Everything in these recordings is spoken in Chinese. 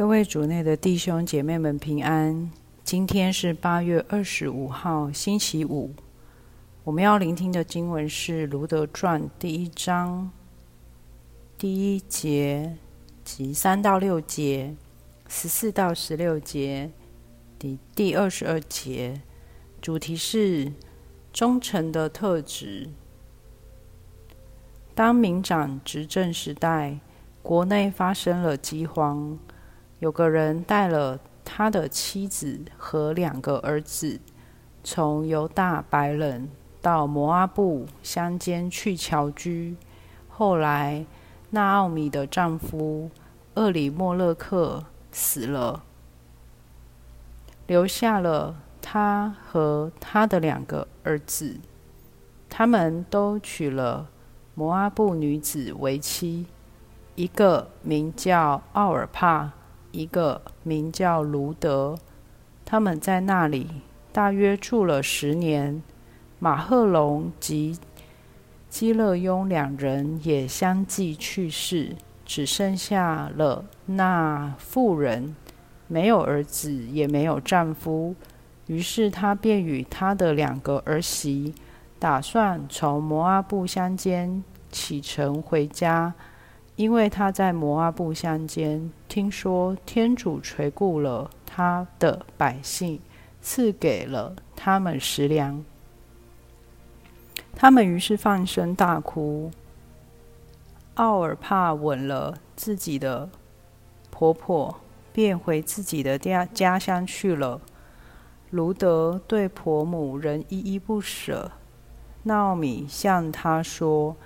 各位主内的弟兄姐妹们平安。今天是八月二十五号，星期五。我们要聆听的经文是《卢德传》第一章第一节及三到六节、十四到十六节、第第二十二节。主题是忠诚的特质。当民长执政时代，国内发生了饥荒。有个人带了他的妻子和两个儿子，从犹大白人到摩阿布乡间去侨居。后来，纳奥米的丈夫厄里莫勒克死了，留下了他和他的两个儿子。他们都娶了摩阿布女子为妻，一个名叫奥尔帕。一个名叫卢德，他们在那里大约住了十年。马赫龙及基勒雍两人也相继去世，只剩下了那妇人，没有儿子，也没有丈夫。于是他便与他的两个儿媳，打算从摩阿布乡间启程回家。因为他在摩阿布乡间听说天主垂顾了他的百姓，赐给了他们食粮，他们于是放声大哭。奥尔帕吻了自己的婆婆，便回自己的家家乡去了。卢德对婆母仍依依不舍。纳奥米向他说。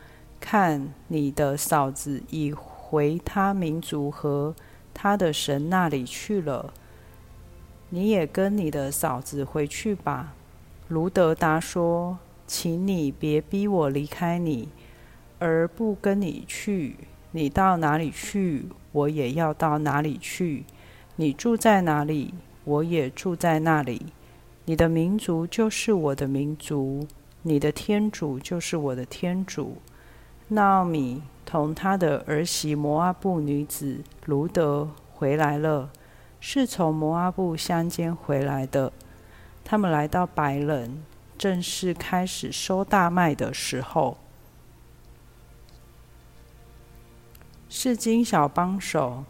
看，你的嫂子已回他民族和他的神那里去了。你也跟你的嫂子回去吧。卢德达说：“请你别逼我离开你，而不跟你去。你到哪里去，我也要到哪里去；你住在哪里，我也住在那里。你的民族就是我的民族，你的天主就是我的天主。”纳奥米同他的儿媳摩阿布女子卢德回来了，是从摩阿布乡间回来的。他们来到白人，正式开始收大麦的时候。是金小帮手，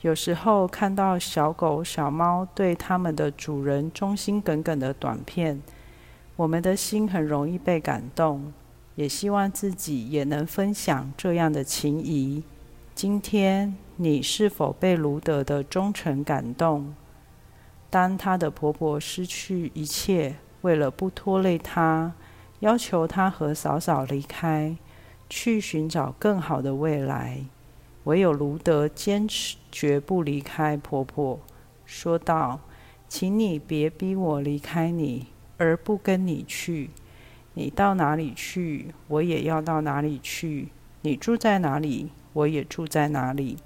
有时候看到小狗、小猫对他们的主人忠心耿耿的短片，我们的心很容易被感动。也希望自己也能分享这样的情谊。今天你是否被卢德的忠诚感动？当她的婆婆失去一切，为了不拖累她，要求她和嫂嫂离开，去寻找更好的未来。唯有卢德坚持绝不离开婆婆，说道：“请你别逼我离开你，而不跟你去。”你到哪里去，我也要到哪里去；你住在哪里，我也住在哪里。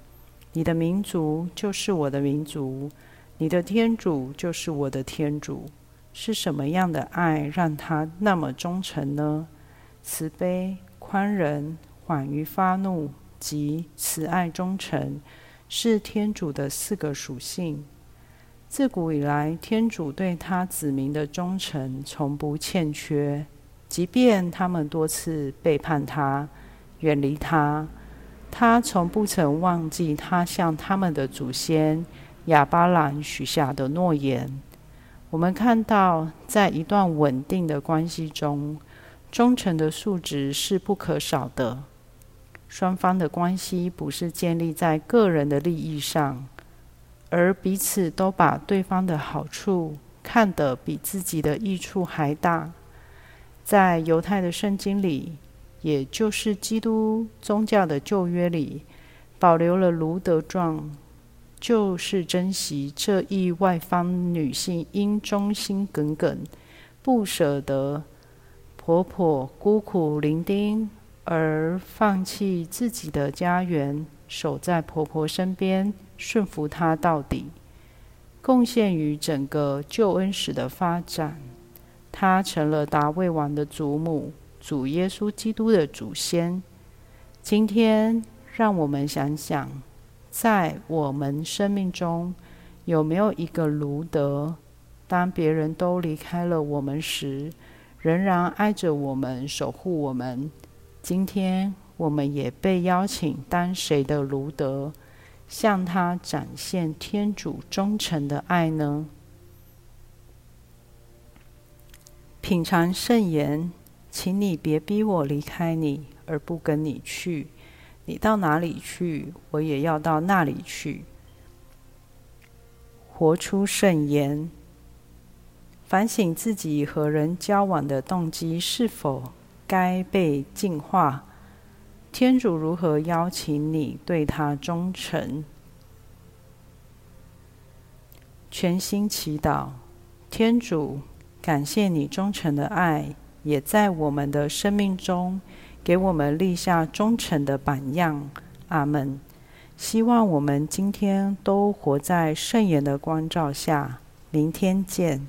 你的民族就是我的民族，你的天主就是我的天主。是什么样的爱让他那么忠诚呢？慈悲、宽仁、缓于发怒及慈爱、忠诚，是天主的四个属性。自古以来，天主对他子民的忠诚从不欠缺。即便他们多次背叛他、远离他，他从不曾忘记他向他们的祖先亚巴兰许下的诺言。我们看到，在一段稳定的关系中，忠诚的素质是不可少的。双方的关系不是建立在个人的利益上，而彼此都把对方的好处看得比自己的益处还大。在犹太的圣经里，也就是基督宗教的旧约里，保留了卢德传，就是珍惜这一外方女性因忠心耿耿、不舍得婆婆孤苦伶仃而放弃自己的家园，守在婆婆身边，顺服她到底，贡献于整个救恩史的发展。他成了大卫王的祖母，主耶稣基督的祖先。今天，让我们想想，在我们生命中，有没有一个卢德，当别人都离开了我们时，仍然爱着我们，守护我们？今天，我们也被邀请当谁的卢德，向他展现天主忠诚的爱呢？品尝圣言，请你别逼我离开你，而不跟你去。你到哪里去，我也要到那里去。活出圣言，反省自己和人交往的动机是否该被净化。天主如何邀请你对他忠诚？全心祈祷，天主，感谢你忠诚的爱，也在我们的生命中。给我们立下忠诚的榜样，阿门。希望我们今天都活在圣言的光照下。明天见。